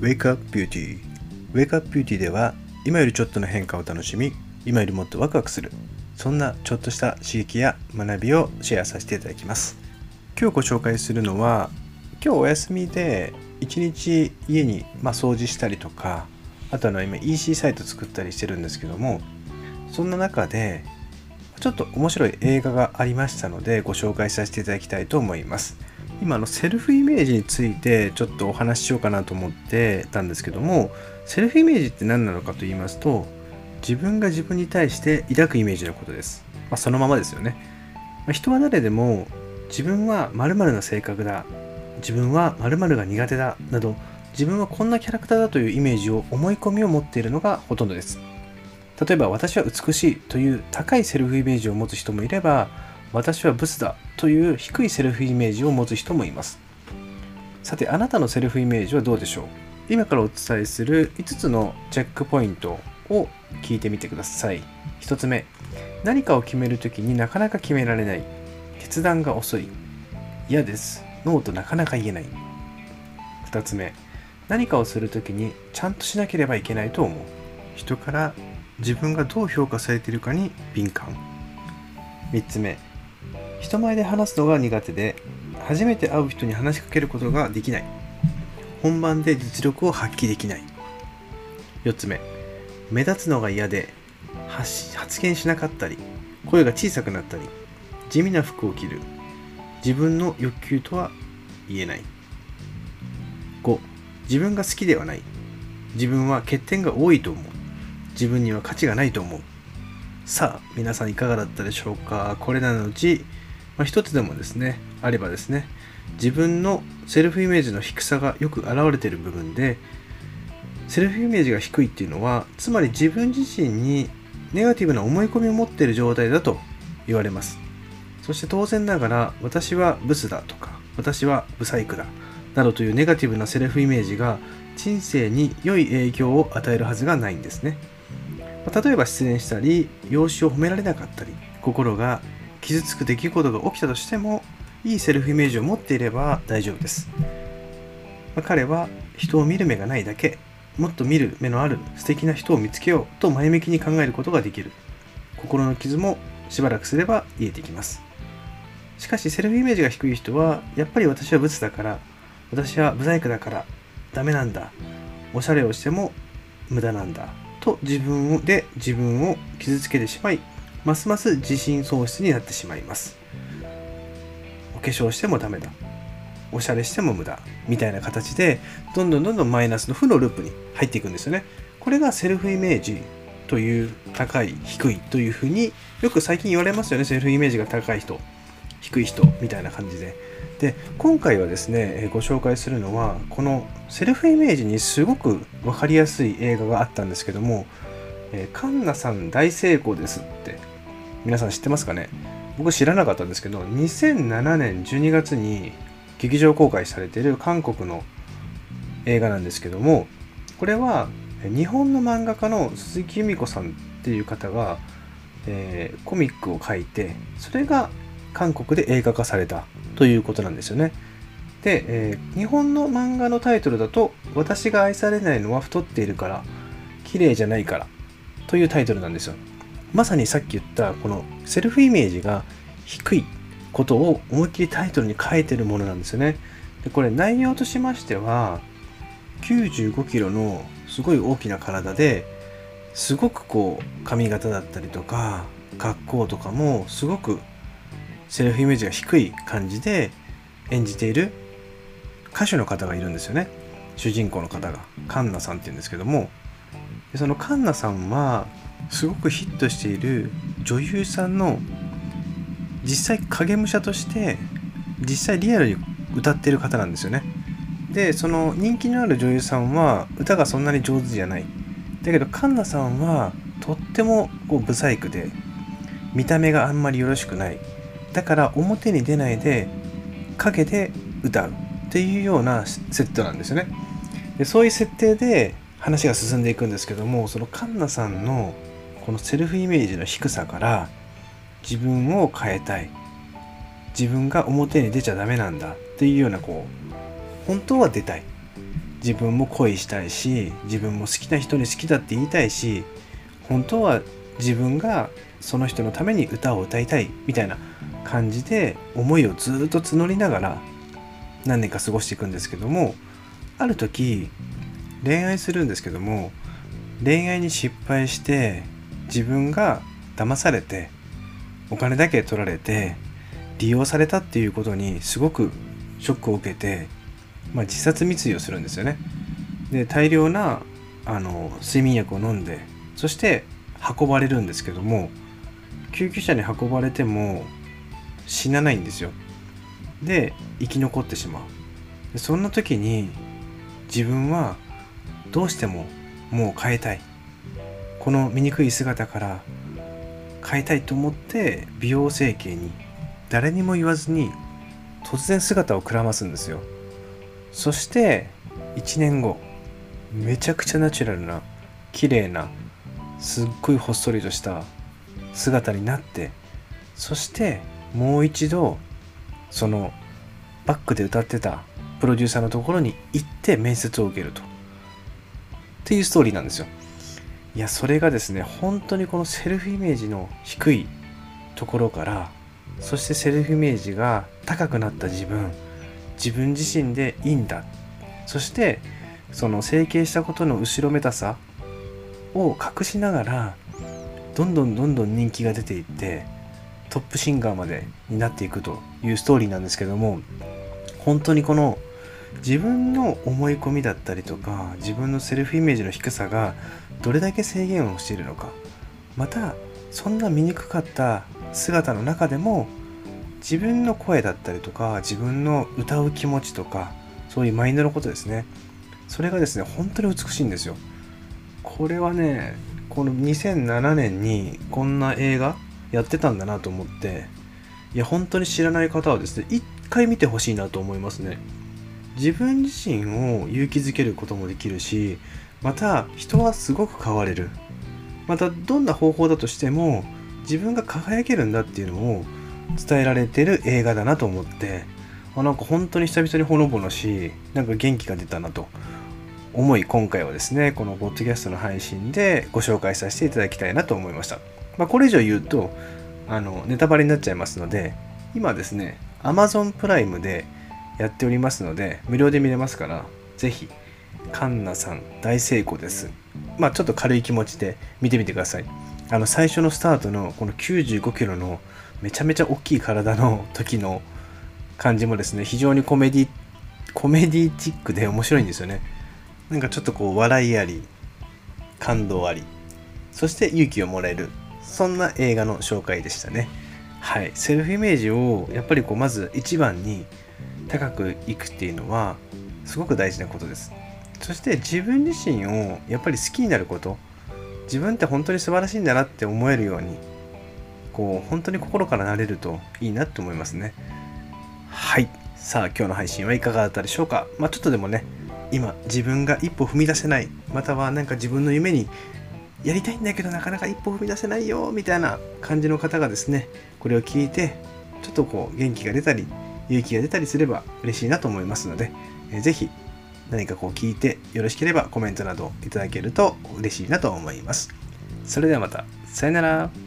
Wake Up Beauty Wake Up Beauty では今よりちょっとの変化を楽しみ今よりもっとワクワクするそんなちょっとした刺激や学びをシェアさせていただきます。今日ご紹介するのは今日お休みで一日家にまあ掃除したりとかあとあの今 EC サイト作ったりしてるんですけどもそんな中でちょっと面白い映画がありましたのでご紹介させていただきたいと思います。今のセルフイメージについてちょっとお話ししようかなと思ってたんですけどもセルフイメージって何なのかと言いますと自分が自分に対して抱くイメージのことです、まあ、そのままですよね、まあ、人は誰でも自分は〇〇な性格だ。自分は〇〇が苦手だ。など自分はこんなキャラクターだというイメージを思い込みを持っているのがほとんどです。例えば私は美しいという高いセルフイメージを持つ人もいれば私はブスだ。という低いセルフイメージを持つ人もいます。さてあなたのセルフイメージはどうでしょう？今からお伝えする5つのチェックポイントを聞いてみてください。1つ目何かを決めるときになかなか決められない。決断が遅い。嫌です。ノーとなかなか言えない。2つ目何かをするときにちゃんとしなければいけないと思う。人から自分がどう評価されているかに敏感。3つ目人前で話すのが苦手で初めて会う人に話しかけることができない。本番で実力を発揮できない。4つ目。目立つのが嫌で発言しなかったり声が小さくなったり地味な服を着る。自分の欲求とは言えない。5自分が好きではない。自分は欠点が多いと思う。自分には価値がないと思う。さあ皆さんいかがだったでしょうか？これらのうち、まあ、一つでもですねあればですね自分のセルフイメージの低さがよく現れている部分でセルフイメージが低いっていうのはつまり自分自身にネガティブな思い込みを持っている状態だと言われます。そして当然ながら私はブスだとか私はブサイクだなどというネガティブなセルフイメージが人生に良い影響を与えるはずがないんですね。例えば失恋したり容姿を褒められなかったり心が傷つく出来事が起きたとしてもいいセルフイメージを持っていれば大丈夫です、ま彼は人を見る目がないだけ。もっと見る目のある素敵な人を見つけようと前向きに考えることができる。心の傷もしばらくすれば癒えてきます。しかしセルフイメージが低い人はやっぱり私はブツだから私はブサイクだからダメなんだ。おしゃれをしても無駄なんだ。と自分で自分を傷つけてしまいますます自信喪失になってしまいます。お化粧してもダメだ。おしゃれしても無駄。みたいな形でどんどんどんどんマイナスの負のループに入っていくんですよね。これがセルフイメージという高い低いというふうによく最近言われますよね。セルフイメージが高い人低い人みたいな感じで。で今回はですねご紹介するのはこのセルフイメージにすごく分かりやすい映画があったんですけども「カンナさん大成功です」って皆さん知ってますかね？僕知らなかったんですけど2007年12月に劇場公開されている韓国の映画なんですけどもこれは日本の漫画家の鈴木由美子さんっていう方が、えー、コミックを書いてそれが韓国で映画化されたということなんですよね。で、えー、日本の漫画のタイトルだと「私が愛されないのは太っているから綺麗じゃないから」というタイトルなんですよ。まさにさっき言ったこのセルフイメージが低いことを思いっきりタイトルに書いてるものなんですよね。でこれ内容としましては95キロのすごい大きな体ですごくこう髪型だったりとか格好とかもすごくセルフイメージが低い感じで演じている歌手の方がいるんですよね。主人公の方が。カンナさんっていうんですけども。そのカンナさんはすごくヒットしている女優さんの実際影武者として実際リアルに歌ってる方なんですよね。でその人気のある女優さんは歌がそんなに上手じゃない。だけどカンナさんはとってもこうブサイクで見た目があんまりよろしくない。だから表に出ないで陰で歌うっていうようなセットなんですよね。でそういう設定で話が進んでいくんですけどもそのカンナさんのこのセルフイメージの低さから自分を変えたい。自分が表に出ちゃダメなんだ。っていうようなこう本当は出たい。自分も恋したいし自分も好きな人に好きだって言いたいし本当は自分がその人のために歌を歌いたい。みたいな感じで思いをずっと募りながら何年か過ごしていくんですけどもある時恋愛するんですけども恋愛に失敗して自分が騙されてお金だけ取られて利用されたっていうことにすごくショックを受けて、まあ、自殺未遂をするんですよね。で大量なあの睡眠薬を飲んでそして運ばれるんですけども救急車に運ばれても死なないんですよ。で生き残ってしまう。そんな時に自分はどうしてももう変えたいこの醜い姿から変えたいと思って美容整形に誰にも言わずに突然姿をくらますんですよ。そして1年後めちゃくちゃナチュラルな綺麗なすっごいほっそりとした姿になってそしてもう一度そのバックで歌ってたプロデューサーのところに行って面接を受けると。っていうストーリーなんですよ。いやそれがですね本当にこのセルフイメージの低いところからそしてセルフイメージが高くなった自分自分自身でいいんだ。そしてその整形したことの後ろめたさを隠しながらどんどんどんどん人気が出ていってトップシンガーまでになっていくというストーリーなんですけども本当にこの自分の思い込みだったりとか自分のセルフイメージの低さがどれだけ制限をしているのかまたそんな醜かった姿の中でも自分の声だったりとか自分の歌う気持ちとかそういうマインドのことですね。それがですね本当に美しいんですよ。これはねこの2007年にこんな映画やってたんだなと思っていや本当に知らない方はですね一回見てほしいなと思いますね。自分自身を勇気づけることもできるしまた人はすごく変われる。またどんな方法だとしても自分が輝けるんだっていうのを伝えられてる映画だなと思ってあなんか本当に久々にほのぼのしなんか元気が出たなと。思い今回はですねこのポッドキャストの配信でご紹介させていただきたいなと思いました、まあ、これ以上言うとあのネタバレになっちゃいますので今ですね Amazon プライムでやっておりますので無料で見れますから是非カンナさん大成功です。まあちょっと軽い気持ちで見てみてください。あの最初のスタートのこの95キロのめちゃめちゃ大きい体の時の感じもですね、非常にコメディ、コメディチックで面白いんですよね。なんかちょっとこう笑いあり、感動あり、そして勇気をもらえる、そんな映画の紹介でしたね。はい。セルフイメージをやっぱりこうまず一番に高くいくっていうのはすごく大事なことです。そして自分自身をやっぱり好きになること。自分って本当に素晴らしいんだなって思えるようにこう本当に心からなれるといいなって思いますね。はい。さあ今日の配信はいかがだったでしょうか。まあちょっとでもね今自分が一歩踏み出せない。または何か自分の夢にやりたいんだけどなかなか一歩踏み出せないよみたいな感じの方がですねこれを聞いてちょっとこう元気が出たり勇気が出たりすれば嬉しいなと思いますので、えー、ぜひ何かこう聞いてよろしければコメントなどいただけると嬉しいなと思います。それではまた。さよなら。